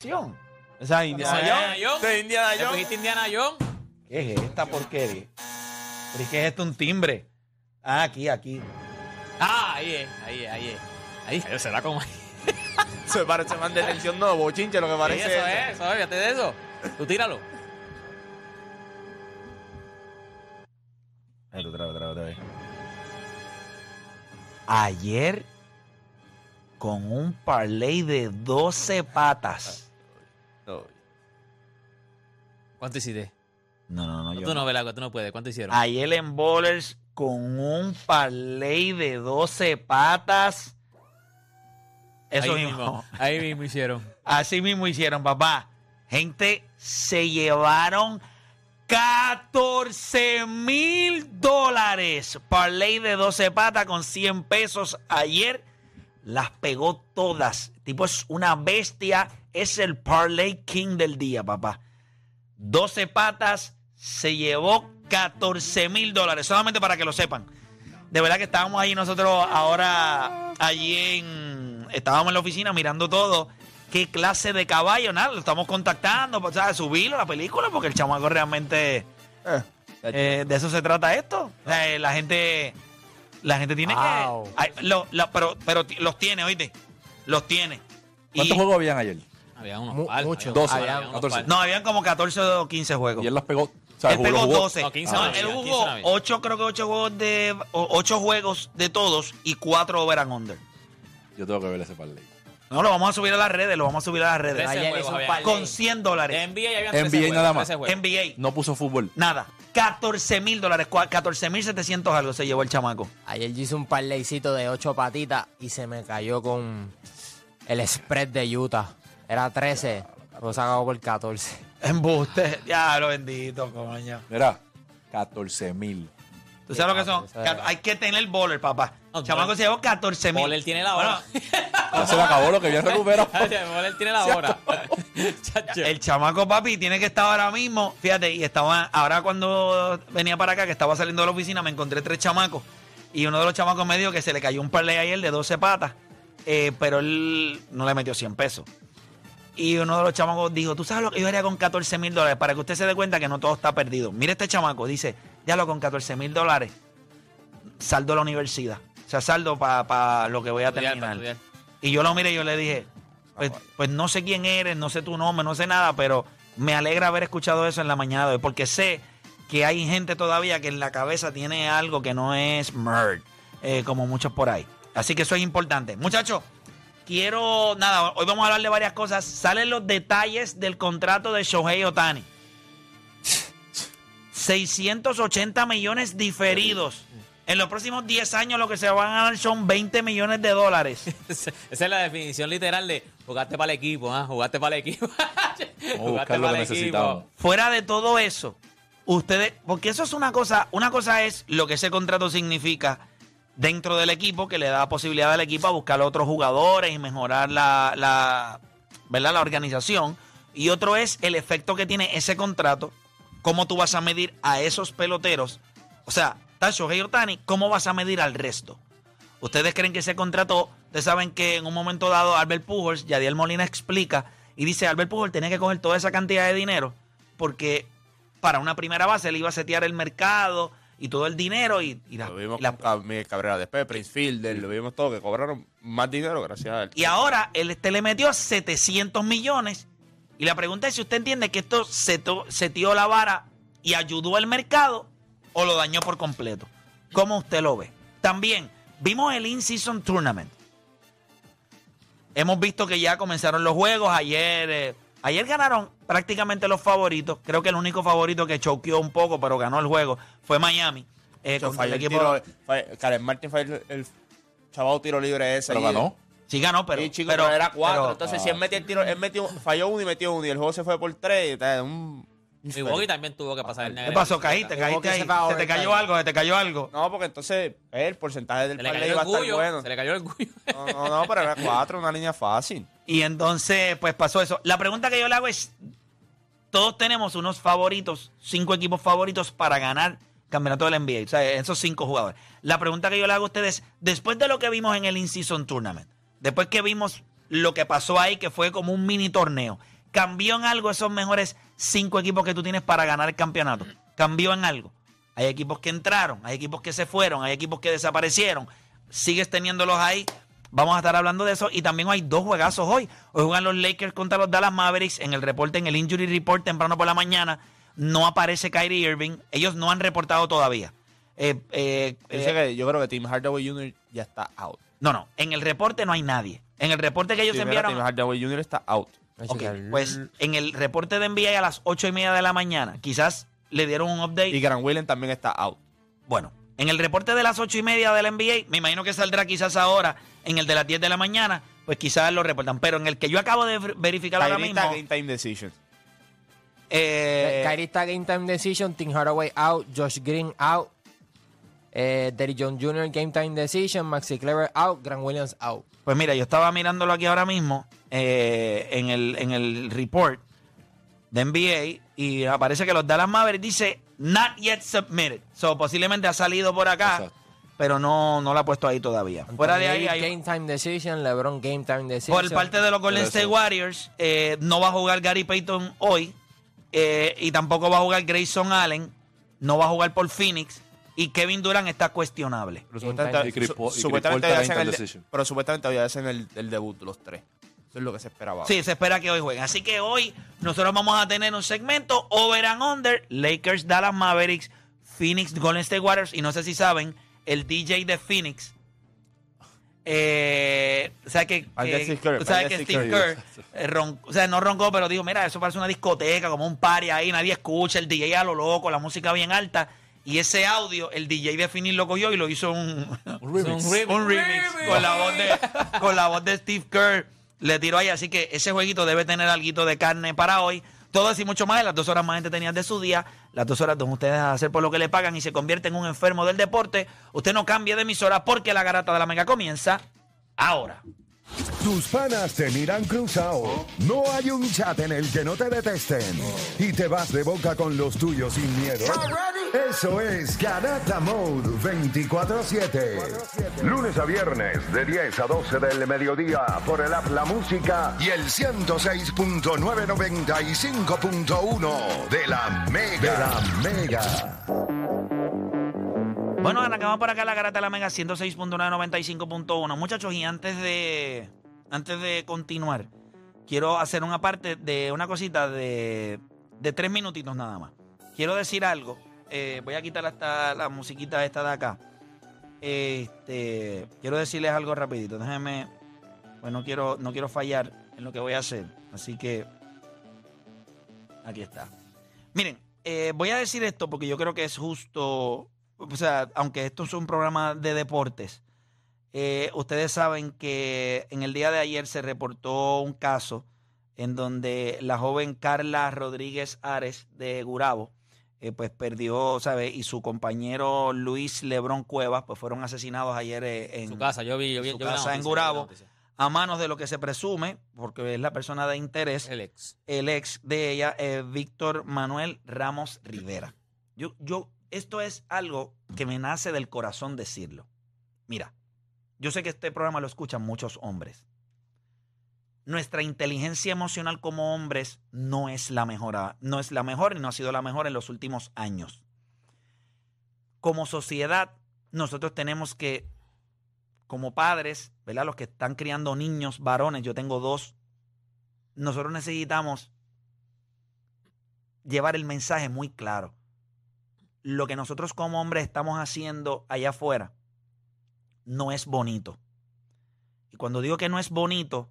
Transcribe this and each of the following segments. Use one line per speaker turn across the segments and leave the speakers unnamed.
Esa Indiana
Indiana
Jones. Esa Indiana
¿Le
Jones.
Indiana Jones?
¿Qué es esta porquería? ¿Pero qué es esto? Un timbre. Ah, aquí, aquí.
Ah, ahí es, ahí es, ahí es. Ahí será como.
Se parece más de tensión, no, bochinche, lo que
Sí,
parece.
eso es, eso es, fíjate de eso. Tú tíralo.
Otra vez, otra vez, otra vez. Ayer, con un parlay de 12 patas.
¿Cuánto hiciste?
No, no, no.
No,
yo
tú
no.
tú no puedes. ¿Cuánto hicieron?
Ayer en Bowlers, con un parlay de 12 patas. Eso
ahí
mismo.
mismo. Ahí mismo hicieron.
Así mismo hicieron, papá. Gente, se llevaron 14 mil dólares. Parlay de 12 patas con 100 pesos ayer. Las pegó todas. Tipo es una bestia. Es el Parlay King del día, papá. 12 patas se llevó 14 mil dólares. Solamente para que lo sepan. De verdad que estábamos ahí nosotros ahora, allí en. Estábamos en la oficina mirando todo. ¿Qué clase de caballo? Nada, lo estamos contactando, pues, ¿sabes? Subirlo a la película, porque el chamaco realmente.
Eh,
eh, de eso se trata esto. O sea, eh, la gente. La gente tiene
Wow.
que. ay, lo- lo- pero, pero los tiene, oíste. Los tiene.
¿Cuántos
Y-
juegos habían ayer?
Había unos
Mu-
par,
mucho.
había unos
12,
par, había unos
14.
par.
No, habían como 14 o 15 juegos.
Y él las pegó. O sea,
Él
jugó-
pegó
jugó-
12.
No, 15
No,
no
él
había, 15
jugó
no había.
8, creo que 8 juegos de 8 juegos de todos y 4 over and under.
Yo tengo que ver ese parlay.
No, lo vamos a subir a las redes, lo vamos a subir a las redes.
Trece
Ayer
juegos
hizo un
había.
par
Con 100 dólares.
De NBA habían
NBA
13 juegos,
nada más.
13 juegos.
NBA,
No puso fútbol.
nada. 14 mil dólares, cua- 14 mil 700 algo se llevó el chamaco.
Ayer yo hice un parlaycito de ocho patitas y se me cayó con el spread de Utah. Era 13, lo sacado por 14.
Embuste. Ya, lo bendito, coño.
Mira, 14 mil.
¿Tú sabes lo que son?
Era.
Ca- Hay que tener bowler, papá. Chamaco se llevó 14 mil.
Él tiene la hora.
Ya se le acabó lo que había recuperado.
Paul, él tiene la hora. Chacho.
El chamaco papi tiene que estar ahora mismo, fíjate, y estaba, ahora cuando venía para acá, que estaba saliendo de la oficina, me encontré tres chamacos, y uno de los chamacos me dijo que se le cayó un parlay ayer de 12 patas, eh, pero él no le metió 100 pesos. Y uno de los chamacos dijo, ¿tú sabes lo que yo haría con 14 mil dólares? Para que usted se dé cuenta que no todo está perdido. Mire este chamaco, dice, ya lo con 14 mil dólares, saldo a la universidad. O sea, saldo para lo que voy a terminar.
estudiar.
Y yo lo miré y yo le dije, pues, pues no sé quién eres, no sé tu nombre, no sé nada, pero me alegra haber escuchado eso en la mañana de hoy, porque sé que hay gente todavía que en la cabeza tiene algo que no es merd, eh, como muchos por ahí. Así que eso es importante. Muchachos, quiero, nada, hoy vamos a hablar de varias cosas. Salen los detalles del contrato de Shohei Otani. 680 millones diferidos. En los próximos 10 años lo que se van a dar son 20 millones de dólares.
Esa es la definición literal de jugaste para el equipo, ¿ah? Jugaste para el equipo.
Vamos a buscar lo que necesitamos.
Fuera de todo eso, ustedes, porque eso es una cosa, una cosa es lo que ese contrato significa dentro del equipo, que le da posibilidad al equipo a buscar otros jugadores y mejorar la, la, ¿verdad? la organización. Y otro es el efecto que tiene ese contrato, cómo tú vas a medir a esos peloteros. O sea, está Shohei Otani, ¿cómo vas a medir al resto? ¿Ustedes creen que ese contrato, ustedes saben que en un momento dado Albert Pujols, Yadiel Molina explica y dice, Albert Pujols tenía que coger toda esa cantidad de dinero porque para una primera base le iba a setear el mercado y todo el dinero y, y la-
Lo vimos
y la-
con Cabrera después, Prince Fielder, lo vimos todo, que cobraron más dinero gracias a él.
y ahora él este le metió 700 millones y la pregunta es si usted entiende que esto seto- seteó la vara y ayudó al mercado o lo dañó por completo. ¿Cómo usted lo ve? También vimos el In-Season Tournament. Hemos visto que ya comenzaron los juegos. Ayer, eh, ayer ganaron prácticamente los favoritos. Creo que el único favorito que choqueó un poco, pero ganó el juego, fue Miami. eh, contra el equipo-
tiro- falló- Karen Martin fue el, el chavado tiro libre ese.
Pero ganó.
Sí ganó, pero,
Sí, chico,
pero
pero, era cuatro.
pero-
Entonces, si él metió el tiro, él metió, falló uno y metió uno y el juego se fue por tres. o un-
Y Bogey también tuvo que pasar el
¿Qué
negro.
pasó? Caíste, caíste ahí.
se
te cayó algo, se te cayó algo.
No, porque entonces el porcentaje del
Se le
parlay iba a estar bueno.
Se le cayó el orgullo.
No, no, no, pero era cuatro, una línea fácil.
Y entonces, pues pasó eso. La pregunta que yo le hago es: todos tenemos unos favoritos, cinco equipos favoritos para ganar campeonato del NBA. O sea, esos cinco jugadores. La pregunta que yo le hago a ustedes: después de lo que vimos en el In-Season Tournament, después que vimos lo que pasó ahí, que fue como un mini torneo, ¿cambió en algo esos mejores cinco equipos que tú tienes para ganar el campeonato? ¿Cambió en algo? Hay equipos que entraron, hay equipos que se fueron, hay equipos que desaparecieron. Sigues teniéndolos ahí. Vamos a estar hablando de eso. Y también hay dos juegazos hoy. Hoy juegan los Lakers contra los Dallas Mavericks. En el reporte, en el Injury Report temprano por la mañana, no aparece Kyrie Irving. Ellos no han reportado todavía. Eh, eh,
que yo creo que Tim Hardaway Jr. ya está out.
no, no. En el reporte no hay nadie. En el reporte que ellos
Sí,
enviaron.
Tim Hardaway Jr. está out.
Ok, pues en el reporte de NBA a las ocho y media de la mañana, quizás le dieron un update.
Y Grant Williams también está out.
Bueno, en el reporte de las ocho y media del NBA, me imagino que saldrá quizás ahora, en el de las 10 de la mañana, pues quizás lo reportan. Pero en el que yo acabo de ver- verificar ahora
Kyrie
mismo,
está game time decision.
eh,
Kyrie está game time decision, Tim Hardaway out, Josh Green out, eh, Derrick Jones Jr. game time decision, Maxi Clever out, Grant Williams out.
pues mira, yo estaba mirándolo aquí ahora mismo eh, en, el, en el report de NBA y aparece que los Dallas Mavericks dice not yet submitted. So, posiblemente ha salido por acá,
Exacto.
pero no, no lo ha puesto ahí todavía. Fuera de ahí hay...
Game time decision, LeBron game time decision.
Por parte de los Golden State. Warriors, eh, no va a jugar Gary Payton hoy. eh, y tampoco va a jugar Grayson Allen. No va a jugar por Phoenix. Y Kevin Durant está cuestionable.
Pero supuestamente,
time. Y Chris
su-
Paul- y Chris
supuestamente
Paul
hoy
está
hacen el, pero supuestamente hoy hacen el, el debut los tres. Eso es lo que se esperaba.
Sí, se espera que hoy jueguen. Así que hoy nosotros vamos a tener un segmento over and under. Lakers, Dallas Mavericks, Phoenix, Golden State Warriors. Y no sé si saben, el DJ de Phoenix. Eh, o sea que,
Al de
que-
Steve Kerr,
tú sabes
al
que Steve Kerr eh, ron- o sea, no roncó, pero dijo, mira, eso parece una discoteca, como un party ahí, nadie escucha, el DJ a lo loco, la música bien alta. Y ese audio, el DJ de Phoenix lo cogió y lo hizo un,
Un remix.
Un remix.
un remix con la voz de con la voz de Steve Kerr le tiró ahí así que ese jueguito debe tener algo de carne para hoy. Todo eso y mucho más las dos horas más entretenidas de su día las dos horas donde ustedes hacer por lo que le pagan y se convierte en un enfermo del deporte. Usted no cambie de emisora porque la garata de la mega comienza ahora
Tus panas te miran cruzado. No hay un chat en el que no te detesten. Y te vas de boca con los tuyos sin miedo. Eso es Garata Mode 24-7. Lunes a viernes de 10 a 12 del mediodía por el app La Música y el 106.995.1 de la Mega. De la Mega.
Bueno, acabamos por acá la garata de la Mega 106.995.1. Muchachos, y antes de antes de continuar, quiero hacer una parte de una cosita de, de tres minutitos nada más. Quiero decir algo. eh, voy a quitar hasta la musiquita esta de acá. Este, quiero decirles algo rapidito. Déjenme, pues no quiero, no quiero fallar en lo que voy a hacer. Así que aquí está. Miren, eh, voy a decir esto porque yo creo que es justo. O sea, aunque esto es un programa de deportes, eh, ustedes saben que en el día de ayer se reportó un caso en donde la joven Carla Rodríguez Ares de Gurabo, eh, pues perdió, ¿sabes? Y su compañero Luis Lebrón Cuevas, pues fueron asesinados ayer eh, en
su casa, yo vi, yo vi,
su
yo vi la
casa en Gurabo. a manos de lo que se presume, porque es la persona de interés,
El ex.
el ex de ella, eh, Víctor Manuel Ramos Rivera. Yo, yo, esto es algo que me nace del corazón decirlo. Mira, yo sé que este programa lo escuchan muchos hombres. Nuestra inteligencia emocional como hombres no es la mejor, no es la mejor y no ha sido la mejor en los últimos años. Como sociedad, nosotros tenemos que, como padres, ¿verdad? Los que están criando niños varones, yo tengo dos, nosotros necesitamos llevar el mensaje muy claro. Lo que nosotros como hombres estamos haciendo allá afuera no es bonito. Y cuando digo que no es bonito,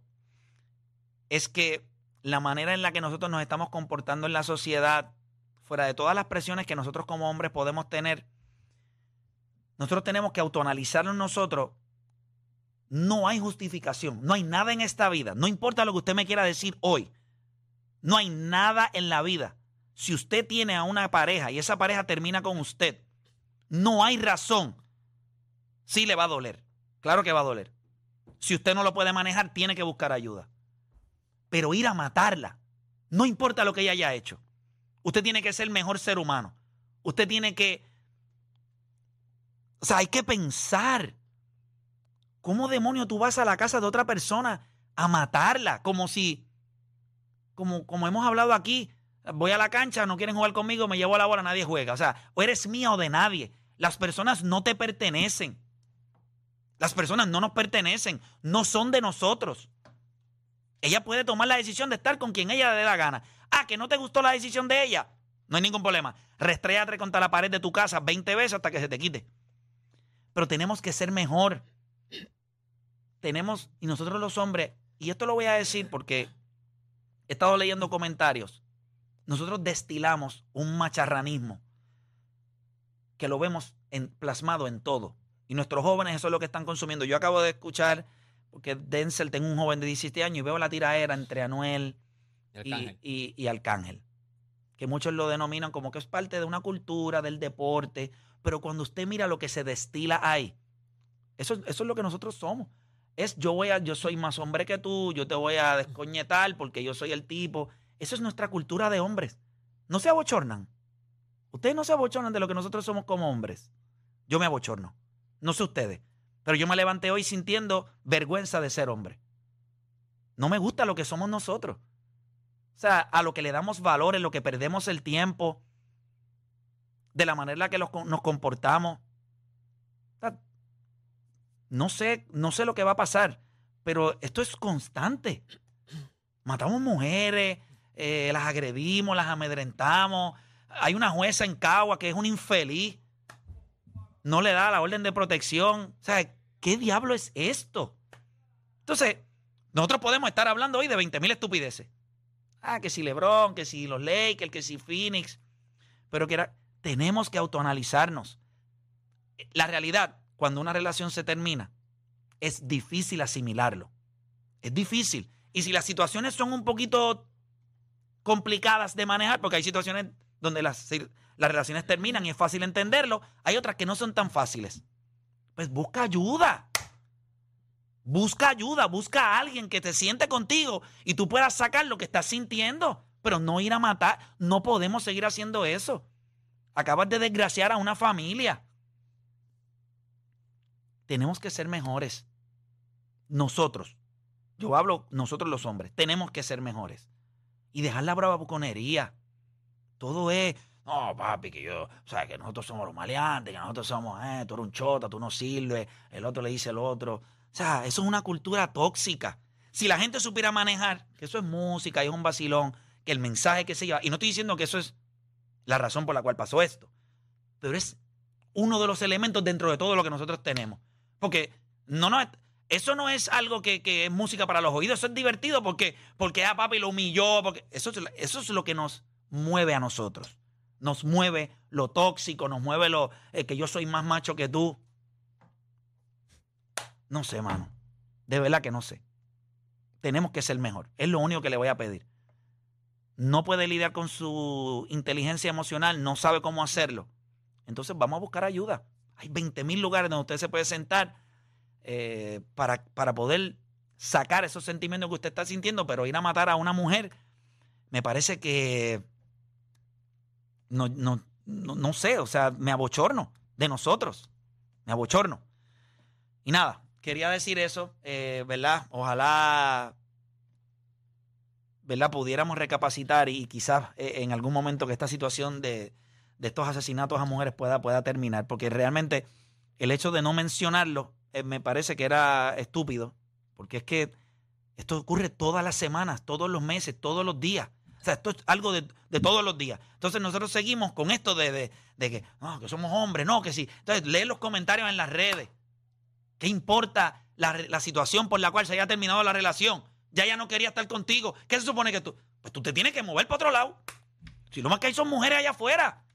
es que la manera en la que nosotros nos estamos comportando en la sociedad, fuera de todas las presiones que nosotros como hombres podemos tener, nosotros tenemos que autoanalizarnos nosotros No hay justificación, no hay nada en esta vida, no importa lo que usted me quiera decir hoy, no hay nada en la vida. Si usted tiene a una pareja y esa pareja termina con usted, no hay razón. Sí le va a doler, claro que va a doler. Si usted no lo puede manejar, tiene que buscar ayuda. Pero ir a matarla, no importa lo que ella haya hecho. Usted tiene que ser el mejor ser humano. Usted tiene que... O sea, hay que pensar. ¿Cómo demonio tú vas a la casa de otra persona a matarla? Como si, como, como hemos hablado aquí, voy a la cancha, no quieren jugar conmigo, me llevo a la bola, nadie juega. O sea, o eres mía o de nadie. Las personas no te pertenecen. Las personas no nos pertenecen, no son de nosotros. Ella puede tomar la decisión de estar con quien ella le dé la gana. Ah, que no te gustó la decisión de ella. No hay ningún problema. Restréate contra la pared de tu casa 20 veces hasta que se te quite. Pero tenemos que ser mejor. Tenemos, y nosotros los hombres, y esto lo voy a decir porque he estado leyendo comentarios, nosotros destilamos un macharranismo que lo vemos en, plasmado en todo. Y nuestros jóvenes eso es lo que están consumiendo. Yo acabo de escuchar, porque Denzel, tengo un joven de 17 años y veo la tiraera entre Anuel y,
Arcángel.
y, y Arcángel. Que muchos lo denominan como que es parte de una cultura, del deporte. Pero cuando usted mira lo que se destila ahí, eso, eso es lo que nosotros somos. Es yo voy a, yo soy más hombre que tú, yo te voy a descoñetar porque yo soy el tipo. Eso es nuestra cultura de hombres. No se abochornan. Ustedes no se abochornan de lo que nosotros somos como hombres. Yo me abochorno. No sé ustedes. Pero yo me levanté hoy sintiendo vergüenza de ser hombre. No me gusta lo que somos nosotros. O sea, a lo que le damos valor, en lo que perdemos el tiempo, de la manera en la que nos comportamos. O sea, no sé, no sé lo que va a pasar, pero esto es constante. Matamos mujeres, eh, las agredimos, las amedrentamos. Hay una jueza en Cagua que es un infeliz. No le da la orden de protección. O sea, ¿qué diablo es esto? Entonces, nosotros podemos estar hablando hoy de 20 mil estupideces. Ah, que si LeBron, que si los Lakers, que si Phoenix. Pero que era- tenemos que autoanalizarnos. La realidad, cuando una relación se termina, es difícil asimilarlo. Es difícil. Y si las situaciones son un poquito complicadas de manejar, porque hay situaciones donde las, las relaciones terminan y es fácil entenderlo, hay otras que no son tan fáciles. Pues busca ayuda. Busca ayuda, busca a alguien que te siente contigo y tú puedas sacar lo que estás sintiendo, pero no ir a matar. No podemos seguir haciendo eso. Acabas de desgraciar a una familia. Tenemos que ser mejores. Nosotros, yo hablo nosotros los hombres, tenemos que ser mejores. Y dejar la bravuconería. Todo es, no, papi, que yo, o sea, que nosotros somos los maleantes, que nosotros somos, eh, tú eres un chota, tú no sirves, el otro le dice al otro. O sea, eso es una cultura tóxica. Si la gente supiera manejar, que eso es música y es un vacilón, que el mensaje que se lleva, y no estoy diciendo que eso es la razón por la cual pasó esto, pero es uno de los elementos dentro de todo lo que nosotros tenemos. Porque no, no, eso no es algo que, es música para los oídos, eso es divertido porque, porque a papi lo humilló, porque eso, es- eso es lo que nos mueve a nosotros. Nos mueve lo tóxico, nos mueve lo eh, que yo soy más macho que tú. No sé, mano. De verdad que no sé. Tenemos que ser mejor. Es lo único que le voy a pedir. No puede lidiar con su inteligencia emocional, no sabe cómo hacerlo. Entonces vamos a buscar ayuda. Hay 20 mil lugares donde usted se puede sentar eh, para, para poder sacar esos sentimientos que usted está sintiendo, pero ir a matar a una mujer, me parece que no, no, no, no sé, o sea, me abochorno de nosotros, me abochorno. Y nada, quería decir eso, eh, ¿verdad? Ojalá, ¿verdad? Pudiéramos recapacitar y quizás eh, en algún momento que esta situación de, de estos asesinatos a mujeres pueda, pueda terminar, porque realmente el hecho de no mencionarlo eh, me parece que era estúpido, porque es que esto ocurre todas las semanas, todos los meses, todos los días. O sea, esto es algo de, de todos los días. Entonces nosotros seguimos con esto de, de- de que, que somos hombres, no, que sí. Entonces lee los comentarios en las redes. ¿Qué importa la, la situación por la cual se haya terminado la relación? Ya ella no quería estar contigo. ¿Qué se supone que tú? Pues tú te tienes que mover para otro lado. Si lo más que hay son mujeres allá afuera.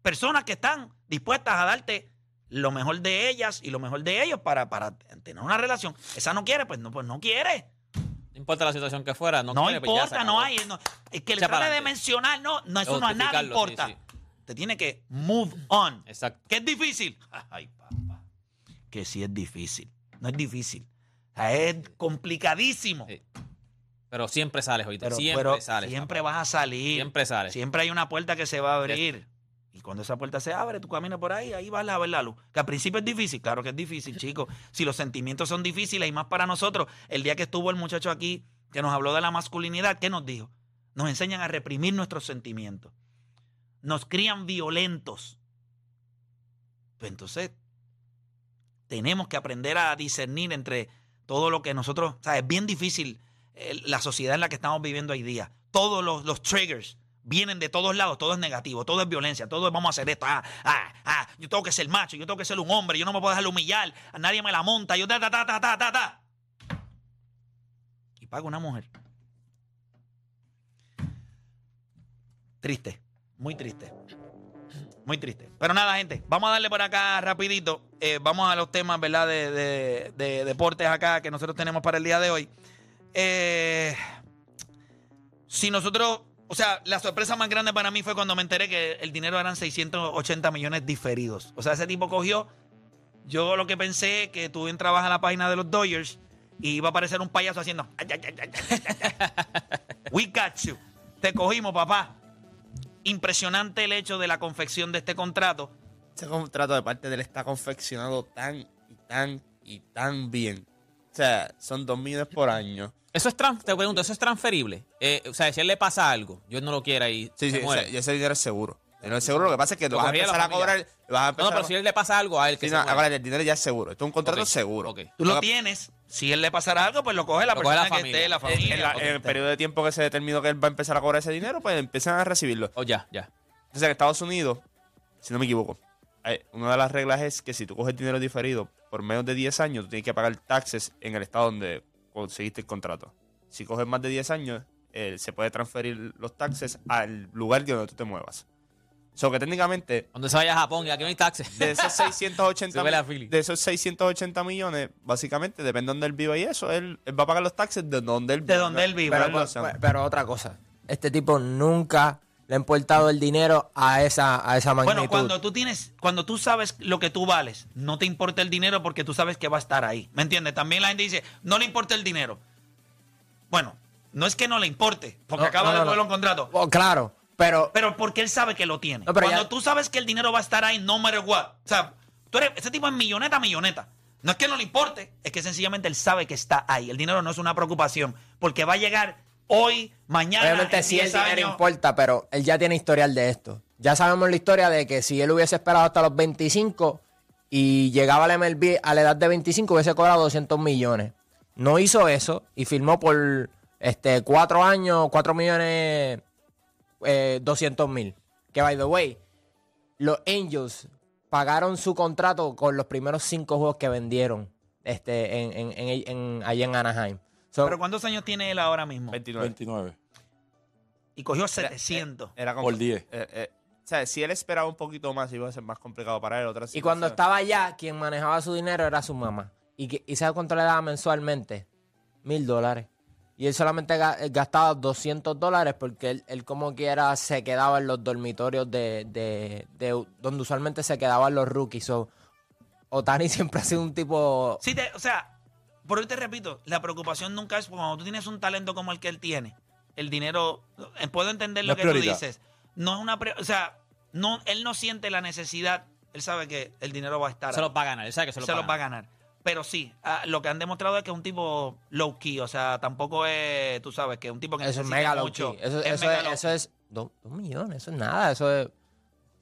Personas que están dispuestas a darte lo mejor de ellas y lo mejor de ellos para, para tener una relación. Esa no quiere, pues no, pues no quiere.
No importa la situación que fuera. No,
No,
quiere, pues ya se
importa, no hay. no- es que le trate de mencionar, no, no, eso no a nada importa.
sí, sí.
Te tiene que move on.
Exacto.
¿Que es difícil? Ay, papá. Que sí es difícil. No es difícil. O sea, es complicadísimo.
Sí. Pero siempre sales, oíste.
Pero,
siempre
pero
sales.
siempre
papá.
vas a salir.
Siempre sales.
Siempre hay una puerta que se va a abrir. Y cuando esa puerta se abre, tú caminas por ahí, ahí vas a ver la luz. Que al principio es difícil, claro que es difícil, chicos. Si los sentimientos son difíciles y más para nosotros, el día que estuvo el muchacho aquí que nos habló de la masculinidad, ¿qué nos dijo? Nos enseñan a reprimir nuestros sentimientos. Nos crían violentos. Pues entonces, tenemos que aprender a discernir entre todo lo que nosotros, o sea, es bien difícil eh, la sociedad en la que estamos viviendo hoy día. Todos los, los triggers vienen de todos lados, todo es negativo, todo es violencia, todo vamos a hacer esto, ah, ah, ah, yo tengo que ser macho, yo tengo que ser un hombre, yo no me puedo dejar humillar, a nadie me la monta, yo ta, ta, ta, ta, ta, ta, ta. Y paga una mujer. Triste, muy triste. Muy triste. Pero nada, gente, vamos a darle por acá rapidito. Eh, vamos a los temas, ¿verdad? De, de- de deportes acá que nosotros tenemos para el día de hoy. Eh, si nosotros, o sea, la sorpresa más grande para mí fue cuando me enteré que el dinero eran 680 millones diferidos. O sea, ese tipo cogió, yo lo que pensé que tú entrabas a la página de los Dodgers y iba a aparecer un payaso haciendo, we got you. Te cogimos, papá. Impresionante el hecho de la confección de este contrato.
Ese contrato de parte de él está confeccionado tan y tan y tan bien. O sea, son dos millones por año.
Eso es tran- te pregunto, ¿eso es transferible? Eh, o sea, si a él le pasa algo, yo no lo quiera y
Sí,
se
sí,
muere.
ese- y ese dinero es seguro. El dinero es seguro, lo que pasa es que lo,
Lo
vas a empezar a cobrar. vas a
no,
empezar
no, pero
a-
si a él le pasa algo a él, que
Sí,
se
no,
muere.
acuérdate, el dinero ya es seguro. Esto es un contrato
Ok,
seguro.
ok.
Tú lo
Lo-
tienes. Si él le pasara algo, pues lo coge la
Lo coge
persona
la
que esté, la familia.
En, la-
Ok,
en el periodo de tiempo que se determinó que él va a empezar a cobrar ese dinero, pues empiezan a recibirlo.
Oh, ya, ya.
Entonces, en Estados Unidos, si no me equivoco, una de las reglas es que si tú coges dinero diferido por menos de 10 años, tú tienes que pagar taxes en el estado donde conseguiste el contrato. Si coges más de 10 años, eh, se puede transferir los taxes al lugar donde tú te muevas. O sea, que técnicamente,
Cuando se vaya a Japón y aquí no hay taxes.
de esos 680,
Sube la
mi-
Philly.
de esos 680 millones, básicamente, depende de donde él viva y eso, él, él va a pagar los taxes de donde él
De donde él.
Pero,
pero- pero otra cosa, este tipo nunca le ha importado el dinero a esa, a esa magnitud.
Bueno, cuando tú tienes, cuando tú sabes lo que tú vales, no te importa el dinero porque tú sabes que va a estar ahí. ¿Me entiendes? También la gente dice, no le importa el dinero. Bueno, no es que no le importe, porque
No,
acaba
no,
de
no,
un contrato.
Oh, claro, pero
Pero porque él sabe que lo tiene.
Pero
Cuando
ya-
tú sabes que el dinero va a estar ahí, no matter what. O sea, tú eres, ese tipo es milloneta, milloneta. No es que no le importe, es que sencillamente él sabe que está ahí. El dinero no es una preocupación, porque va a llegar hoy, mañana,
obviamente
en
sí el
10
dinero
años.
importa, pero él ya tiene historial de esto. Ya sabemos la historia de que si él hubiese esperado hasta los 25 y llegaba al MLB a la edad de 25 hubiese cobrado 200 millones. No hizo eso y firmó por este cuatro años, 4 millones eh, 200 mil. Que by the way, los Angels pagaron su contrato con los primeros cinco juegos que vendieron este, en, en, en- en- allá en Anaheim. So,
Pero ¿cuántos años tiene él ahora mismo?
29.
29.
Y cogió 700.
Era como,
Por 10.
eh, eh, o sea, si él esperaba un poquito más, iba a ser más complicado para él. Otra
Y cuando estaba allá, quien manejaba su dinero era su mamá. ¿Y, que, y sabe cuánto le daba mensualmente? Mil dólares. Y él solamente eh, gastaba 200 dólares porque él, él como quiera se quedaba en los dormitorios de, de- de- donde usualmente se quedaban los rookies. So, Otani siempre ha sido un tipo...
Sí, te- o sea, por hoy te repito, la preocupación nunca es cuando tú tienes un talento como el que él tiene. El dinero, eh, puedo entender
No
lo que tú dices. No es una, pre- o sea, no, él no siente la necesidad. Él sabe que el dinero va a estar.
Se los va a ganar. Él sabe que se
se
los,
los va a ganar. Pero sí, ah, lo que han demostrado es que es un tipo low key, o sea, tampoco es, tú sabes, que es un tipo que
Eso es
necesita
mega low
mucho.
key. Eso,
es
eso
mega
es,
low
eso es dos, dos millones, eso es nada. Eso es...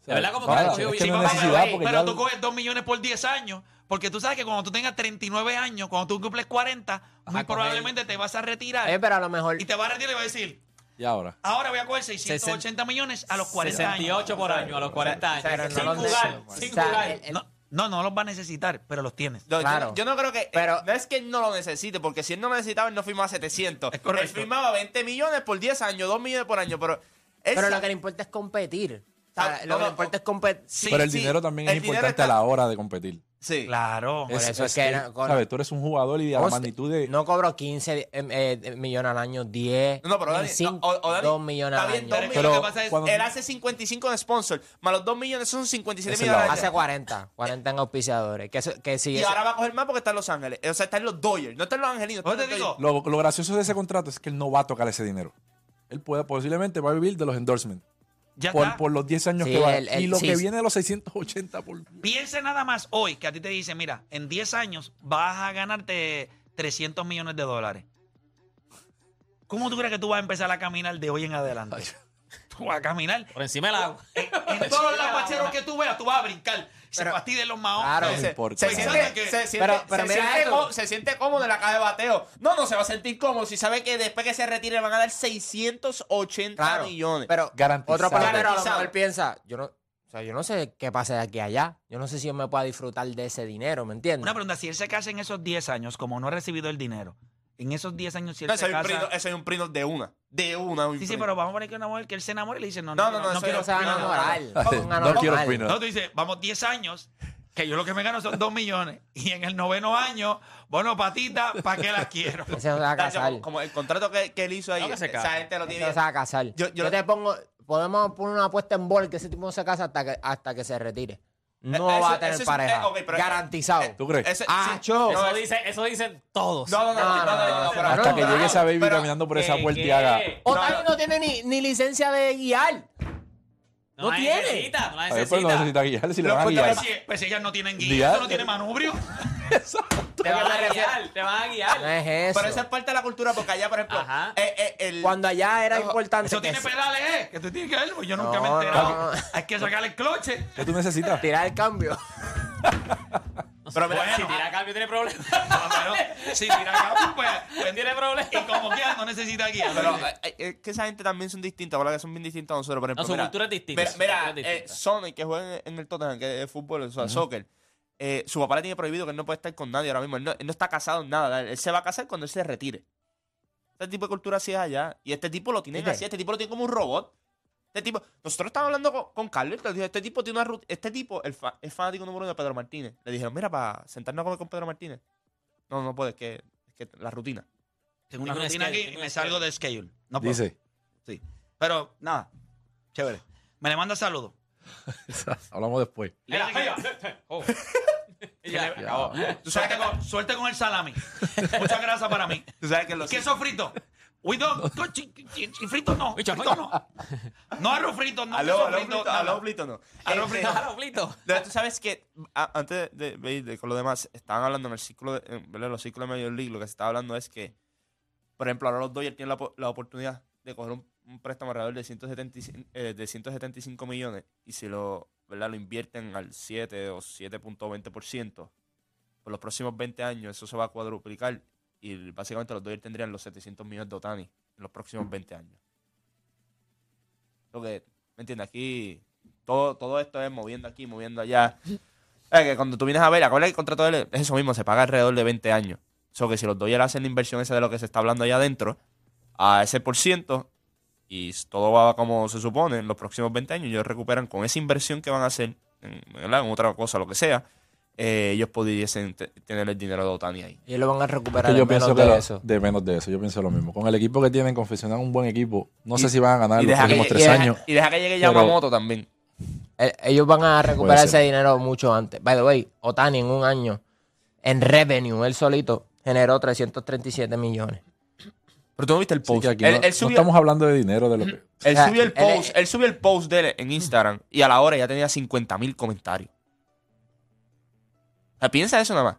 De verdad, como que cogió
es que no
papá, pero,
porque
pero
ya-
tú coges 2 millones por 10 años, porque tú sabes que cuando tú tengas 39 años, cuando tú cumples 40, muy
a
probablemente te vas a retirar
Eh, pero a lo mejor...
y te vas a retirar y vas a decir,
Y ahora.
ahora voy a coger 680 millones a los 40 años.
68 por año a los 40 años.
Pero no
sin
lo
jugar,
necesito.
sin
O sea,
jugar.
el- el-
No, no, no los va a necesitar, pero los tienes.
No, yo-
Claro.
yo, no creo que.
Pero-
Pero, no es que él no lo necesite, porque si él no lo necesitaba, él no firmaba 700.
Es correcto.
Él firmaba 20 millones por 10 años, 2 millones por año, pero.
Pero lo que le importa es competir. sea,
Está-
lo
no,
que
no,
importa es competir.
sí,
Pero el
sí,
dinero también
el
es
dinero
importante
está-
a la hora de competir.
Sí.
Claro.
Por eso es que era- con-
¿sabes? Tú eres un jugador y a la magnitud de...
No cobro 15 eh, eh, millones al año, 10,
No, pero Dani,
5,
no, o- o Dani,
2 millones
está
al
bien,
año.
dos
Pero es lo que pasa es.
cuando-
Él hace 55 de sponsor, más los 2 millones son 57
Esa es
millones. al
Hace
año.
40, 40 en auspiciadores. Que, eso- que si
Y
eso-
ahora va a coger más porque está en Los Ángeles. O sea, está en los Dodgers. No está en los Angelinos.
Te
los
digo,
Dodgers.
Lo, lo gracioso de ese contrato es que él no va a tocar ese dinero. Él puede, posiblemente va a vivir de los endorsements.
Ya
Por,
está.
por los 10 años
Sí,
que va.
el- el-
y lo
sí,
que viene de los 680 por...
Piense nada más hoy que a ti te dicen, mira, en 10 años vas a ganarte 300 millones de dólares. ¿Cómo tú crees que tú vas a empezar a caminar de hoy en adelante? Tú vas a caminar.
Por encima del agua.
En todos los lapacheros que tú veas, tú vas a brincar. Se fastiden los maones.
Claro.
Se,
importa.
se siente,
que-
se siente-
Pero- pero
se siente se cómodo en la caja de bateo. No, no se va a sentir cómodo si sabe que después que se retire van a dar 680
Claro,
millones.
Pero
Garantizado.
otro pelotero a lo mejor piensa, yo no, o sea, yo no sé qué pase de aquí a allá. Yo no sé si yo me pueda disfrutar de ese dinero, ¿me entiendes?
Una pregunta, si él se casa en esos 10 años, como no ha recibido el dinero, en esos 10 años si él
No,
se casa...
primo, eso es un primo de una. De una. un
Sí, sí,
primo.
pero vamos a poner que una mujer que él se enamore y le dice, no,
No,
no,
no, no,
quiero...
no se va a
no, no, no,
enamorar.
no.
Quiero opinar.
No, tú dices, vamos 10 años, que yo lo que me gano son 2 millones, y en el noveno año, bueno, patita, ¿para qué las quiero?
Ese no se va a casar.
como, el contrato que, que él hizo ahí,
No,
esa gente lo
Ese
tiene.
no se va a casar.
Yo-
Yo,
yo-
te pongo, podemos poner una apuesta en bol que ese tipo no se casa hasta que, hasta que se retire. No
Eh, eso-
va a tener
es-
pareja.
eh, pero-
Garantizado.
eh,
¿Tú crees?
Ese-
Ah,
sí.
cho.
No,
Eso, dice, eso dicen todos.
No, no, no, no, no, no, no, pero-
Hasta que llegue esa baby
pero-
caminando por esa
¿Qué,
puerta y haga...
Otani
No,
tiene ni, ni licencia de guiar. No tiene.
necesita, no la
A ver,
necesita.
pero no necesita guiarle si le
Lo
van a
que
guiar.
Pues si, pues si ellas no tienen guía,
Guiar.
eso no tiene manubrio.
Te van a guiar, te van a
No
guiar.
es eso.
Pero esa es parte de la cultura porque allá, por ejemplo,
Ajá.
eh, eh, el,
Cuando allá era importante
Eso
que
tiene
se-
pedales, ¿eh? Que tú tienes que verlo, yo nunca me he
No,
enterado.
no.
Hay que sacarle el cloche.
¿Qué tú necesitas?
tirar el cambio.
pero mira,
Bueno.
Si tira cambio tiene problemas.
Pero si tira acá, pues, pues
tiene problemas.
Y como quiera, no necesita guía.
Pero eh, eh, es que esa gente también son distintas, ¿verdad? Que son bien distintas a nosotros. Por ejemplo,
No, su
mira,
cultura es distinta,
Mira,
su
mira,
cultura es
eh,
distinta.
Sonic, que juega en, en el Tottenham, que es fútbol, o sea, soccer. Eh, su papá le tiene prohibido que él no puede estar con nadie ahora mismo. Él no, él no está casado en nada. Él se va a casar cuando él se retire. Este tipo de cultura así es allá. Y este tipo lo tiene así. Este tipo lo tiene como un robot. Este tipo, nosotros estábamos hablando con, con Carlos. y le dije, Este tipo tiene una rutina. Este tipo el fa- es fanático número uno de Pedro Martínez. Le dijeron, mira, para sentarnos a comer con Pedro Martínez. No, no puede, es que, es que la rutina.
Tengo una
Tengo
rutina
schedule,
aquí y me salgo de schedule. No puedo.
Dice.
Sí. Pero nada, chévere. Me le manda saludos.
Hablamos después.
Mira. Oh. Y
Ya.
le- acabó.
que- Suerte con, suerte con el salami. Muchas gracias para mí.
Tú sabes que los
Queso frito. We don't, no, frito no. Frito
no.
no. Arroz frito, no
Aló, aló,
frito.
Aló, no.
Aló,
Este,
Blito.
de- Tú sabes que a- antes de, de- de- con lo demás, estaban hablando en el ciclo de, en, los ciclos de Major League, lo que se estaba hablando es que, por ejemplo, ahora los Dodgers tienen la, po- la oportunidad de coger un, un préstamo alrededor de 175, eh, de 175 millones y si lo, ¿verdad? lo invierten al 7 o 7.20%, por los próximos 20 años eso se va a cuadruplicar y básicamente los Dodgers tendrían los 700 millones de Otani en los próximos 20 años. Lo que, ¿me entiendes? Aquí todo, todo esto es moviendo aquí, moviendo allá. Que cuando tú vienes a ver, acuérdate que el contrato de él es eso mismo, se paga alrededor de 20 años. Eso que si los Dodgers hacen la inversión esa de lo que se está hablando allá adentro, a ese por ciento, y todo va como se supone en los próximos 20 años, ellos recuperan con esa inversión que van a hacer, en, ¿verdad? en otra cosa, lo que sea, eh, ellos pudiesen te- tener el dinero de Otani ahí.
Y lo van a recuperar
Que yo
en menos
pienso que
de
lo-
eso.
de menos de eso. Yo pienso lo mismo. Con el equipo que tienen, confeccionar un buen equipo. No sé si van a ganar los
que,
próximos
y
tres
deja-
años.
y deja que llegue Yamamoto también.
Eh, Ellos van a recuperar ese dinero mucho antes. By the way, Otani en un año, en revenue, él solito, generó 337 millones.
Pero tú no viste el post.
que aquí
él,
no,
él
no
subió,
estamos hablando de dinero de lo que.
él subió el post, él subió el post de él en Instagram y a la hora ya tenía 50 mil comentarios. O sea, piensa eso nada más.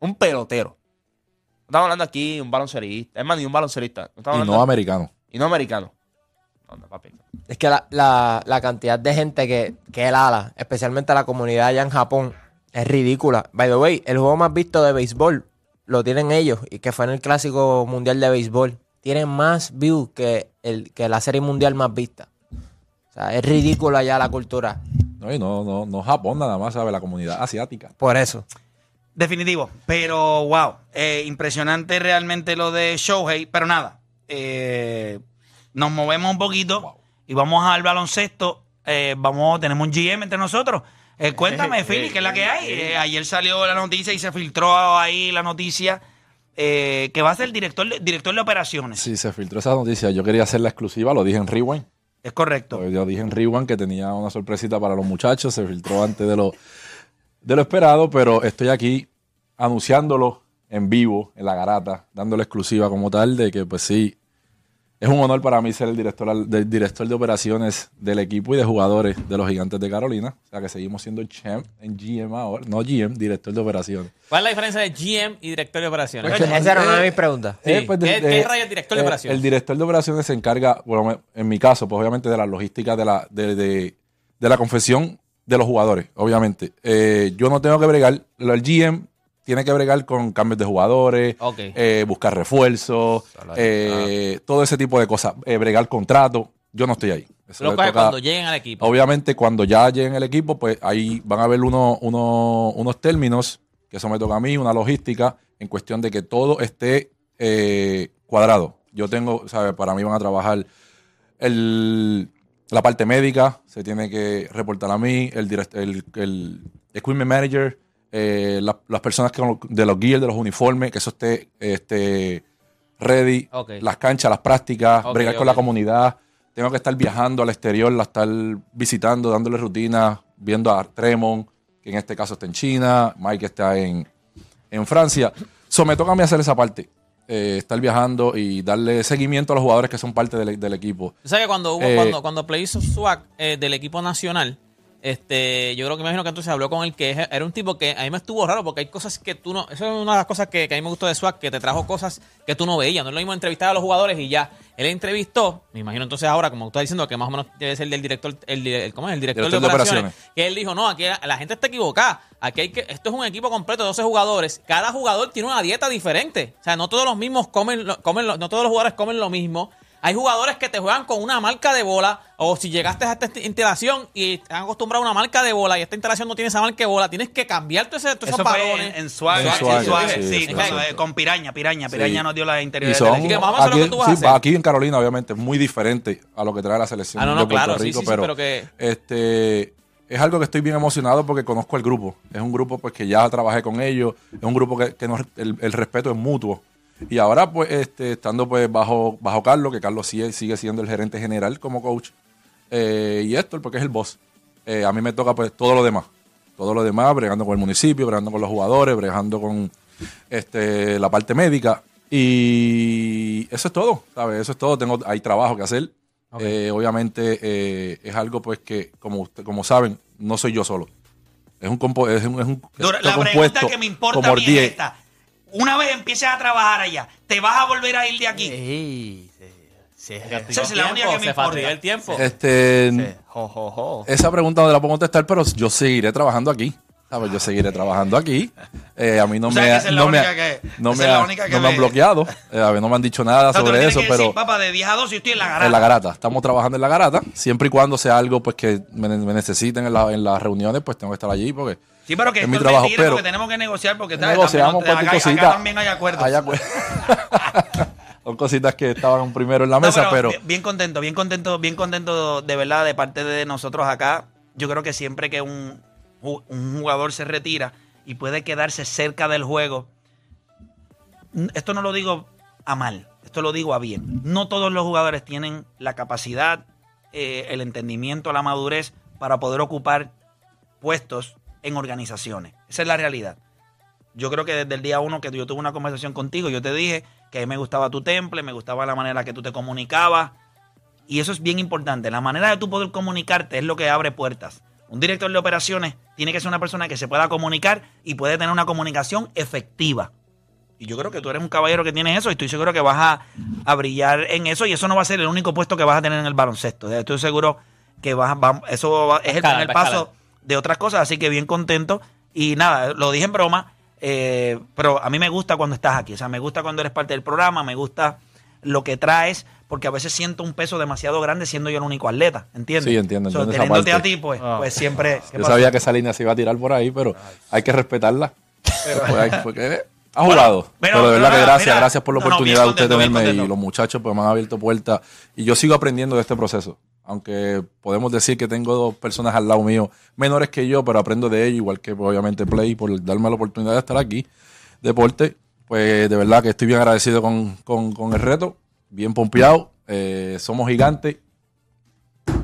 Un pelotero. No estamos hablando aquí de un baloncerista. Es más, ni un baloncerista. No
Y no americano.
y no americano. No, no, papi.
Es que la, la- la cantidad de gente que, que él ala, especialmente la comunidad allá en Japón, es ridícula. By the way, el juego más visto de béisbol lo tienen ellos, y que fue en el Clásico Mundial de Béisbol. Tienen más views que, el, que la serie mundial más vista. O sea, es ridículo allá la cultura.
No, y no, no, no Japón nada más, ¿sabe? La comunidad asiática.
Por eso.
Definitivo. Pero, wow. eh, impresionante realmente lo de Shohei. Pero nada. eh, nos movemos un poquito
Wow.
y vamos al baloncesto. eh, vamos, tenemos un GM entre nosotros. Eh, cuéntame,
Eh,
Philly,
eh,
¿qué es la que hay?
eh.
Eh, ayer salió la noticia y se filtró ahí la noticia eh, que va a ser el director, de- director de operaciones.
Sí, se filtró esa noticia. Yo quería hacer la exclusiva, lo dije en Rewind.
Es correcto.
Yo dije en Rewind que tenía una sorpresita para los muchachos. Se filtró antes de lo, de lo esperado, pero estoy aquí anunciándolo en vivo, en la garata, dando la exclusiva como tal de que, pues sí, es un honor para mí ser el director, del director de operaciones del equipo y de jugadores de los Gigantes de Carolina. O sea que seguimos siendo champ en GM ahora, no GM, director de operaciones.
¿Cuál es la diferencia de GM y director de operaciones?
Esa esa era una de mis preguntas.
Sí.
Eh, pues, de-
¿Qué-
de-
qué raya el director de
eh,
operaciones?
El director de operaciones se encarga, bueno, en mi caso, pues obviamente de la logística de la, de, de- de la confesión de los jugadores, obviamente. Eh, yo no tengo que bregar, lo- el GM tiene que bregar con cambios de jugadores, eh, buscar refuerzos, eh, todo ese tipo de cosas, eh, bregar contrato. Yo no estoy ahí. Eso
Lo coge cuando lleguen al equipo.
Obviamente, cuando ya lleguen el equipo, pues ahí van a haber uno- uno- unos términos, que eso me toca a mí, una logística, en cuestión de que todo esté eh, cuadrado. Yo tengo, ¿sabes? Para mí van a trabajar el, la parte médica, se tiene que reportar a mí, el, direct- el, el equipment manager, eh, la- las personas que, de los gear, de los uniformes, que eso esté, esté ready, las canchas, las prácticas,
Ok,
bregar con la comunidad. Tengo que estar viajando al exterior, la estar visitando, dándole rutinas, viendo a Tremont, que en este caso está en China, Mike está en, en Francia. So, me toca a mí hacer esa parte, eh, estar viajando y darle seguimiento a los jugadores que son parte del, del equipo.
Tú sabes que cuando hubo,
Eh,
cuando, cuando Play hizo swag eh, del equipo nacional, este, yo creo que me imagino que entonces habló con el que era un tipo que a mí me estuvo raro porque hay cosas que tú no. Eso es una de las cosas que, que a mí me gustó de swag, que te trajo cosas que tú no veías. No es lo mismo entrevistar a los jugadores y ya. Él entrevistó, me imagino entonces ahora, como tú estás diciendo, que más o menos debe ser del director, el, el- ¿cómo es? El director,
Director
de,
de
operaciones. Que él dijo, no, aquí la, gente está equivocada. Aquí hay que, esto es un equipo completo de 12 jugadores. Cada jugador tiene una dieta diferente. O sea, no todos los mismos comen, comen no todos los jugadores comen lo mismo. Hay jugadores que te juegan con una marca de bola, o si llegaste a esta instalación y están acostumbrados a una marca de bola y esta instalación no tiene esa marca de bola, tienes que cambiar todos esos,
Eso
balones.
en, En sí,
sí,
sí,
sí,
con,
sí.
eh, con Piraña, Piraña. Piraña nos dio las
Y
interiores
son,
del
que
equipo.
vamos a hacer lo
aquí,
que tú vas a
sí,
hacer.
aquí en Carolina, obviamente, es muy diferente a lo que trae la selección
Ah, no, no,
de Puerto
claro, sí,
Rico,
sí, sí,
pero,
pero que-
este es algo que estoy bien emocionado porque conozco el grupo. Es un grupo pues que ya trabajé con ellos, es un grupo que, que nos- el, el respeto es mutuo. Y ahora, pues, este, estando pues bajo, bajo Carlos, que Carlos sigue, sigue siendo el gerente general como coach, eh, y Héctor, porque es el boss. Eh, a mí me toca pues todo lo demás. Todo lo demás, bregando con el municipio, bregando con los jugadores, bregando con este, la parte médica. Y eso es todo, ¿sabes? Eso es todo. Tengo, hay trabajo que hacer. Eh, obviamente eh, es algo pues que, como, usted- como saben, no soy yo solo. Es un, compo es un, es un
la pregunta
compuesto
que me importa
como
a mí es
10.
esta. Una vez empieces a trabajar allá, ¿te vas a volver a ir de aquí?
Sí, sí, sí.
Esa es la única que me
se
importa.
el tiempo.
Este,
Jo, jo, jo.
Esa pregunta no te la puedo contestar, pero yo seguiré trabajando aquí. ¿Sabes? Yo seguiré trabajando aquí. Eh, a mí no
O
me,
sea,
ha- no me,
única
ha-
que-
no me, ha- no han bloqueado. Eh, a mí no me han dicho nada
O sea, tú
sobre eso,
que
pero
decir, papá, de 10 a 2 y estoy en la garata.
en la garata. Estamos trabajando en la garata. Siempre y cuando sea algo pues que me, me necesiten en, la- en las reuniones, pues tengo que estar allí porque
Sí, pero que
es
esto
mi
es
trabajo. pero
porque tenemos que negociar porque ¿sabes?
negociamos
También,
cualquier
acá,
cosita.
acá también hay acuerdos.
Hay acuerdos. Son cositas que estaban primero en la
No,
mesa, pero,
bien, bien contento, bien contento, bien contento de verdad de parte de nosotros acá. Yo creo que siempre que un, un jugador se retira y puede quedarse cerca del juego, esto no lo digo a mal, esto lo digo a bien. No todos los jugadores tienen la capacidad, eh, el entendimiento, la madurez para poder ocupar puestos en organizaciones. Esa es la realidad. Yo creo que desde el día uno que yo tuve una conversación contigo, yo te dije que a mí me gustaba tu temple, me gustaba la manera que tú te comunicabas. Y eso es bien importante. La manera de tú poder comunicarte es lo que abre puertas. Un director de operaciones tiene que ser una persona que se pueda comunicar y puede tener una comunicación efectiva. Y yo creo que tú eres un caballero que tienes eso y estoy seguro que vas a, a brillar en eso y eso no va a ser el único puesto que vas a tener en el baloncesto. Estoy seguro que vas, va- eso va- es el primer paso. De otras cosas, así que bien contento. Y nada, lo dije en broma, eh, pero a mí me gusta cuando estás aquí, o sea, me gusta cuando eres parte del programa, me gusta lo que traes, porque a veces siento un peso demasiado grande siendo yo el único atleta, ¿entiendes?
Sí, entiendo,
So, teniéndote
parte.
a ti, pues, pues siempre... ¿qué
yo
pasó?
sabía que esa línea se iba a tirar por ahí, pero hay que respetarla. Porque ha
Bueno,
jugado.
pero-
pero de verdad
pero
que gracias,
mira,
gracias por la
no, no, bien
oportunidad de usted tenerme y los muchachos pues me han abierto puertas y yo sigo aprendiendo de este proceso. Aunque podemos decir que tengo dos personas al lado mío menores que yo, pero aprendo de ellos, igual que pues, obviamente Play, por darme la oportunidad de estar aquí. Deporte, pues de verdad que estoy bien agradecido con, con- con el reto, bien pompeado. eh, somos gigantes.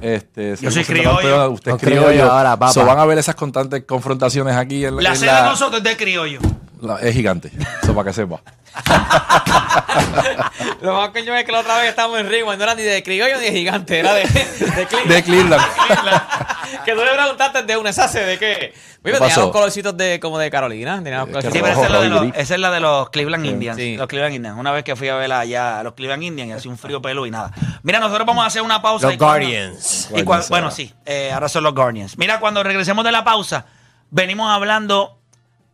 Este,
Yo soy criollo.
Usted es
criollo
criollo.
ahora, papá.
So, van a ver esas constantes confrontaciones aquí en,
La
en
sede de nosotros es de criollo.
la- es gigante. Eso para que sepa.
Lo más que yo es que la otra vez estábamos en Ring, no era ni de criollo ni de gigante, era de, de Cleveland.
De Cleveland.
que tú le preguntaste de una, ¿esa de qué? Mira, tenía los colorcitos de, como de Carolina. Tenía los
Eh,
colorcitos
Sí,
que
pero esa es, la de los,
gris.
esa es la de los Cleveland Indians.
Sí.
Los Cleveland Indians. Una vez que fui a ver allá a los Cleveland Indians y hacía un frío pelo y nada. Mira, nosotros vamos a hacer una pausa.
Los
y cuando-
Guardians.
y bueno,
ahora.
sí, eh, ahora son los Guardians. Mira, cuando regresemos de la pausa, venimos hablando.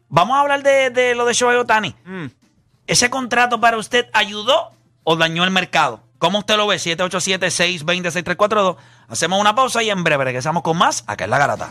Vamos a hablar de, de lo de Shohei Otani. ¿Ese contrato para usted ayudó o dañó el mercado? ¿Cómo usted lo ve? 787-620-6342. Hacemos una pausa y en breve regresamos con más acá en La Garata.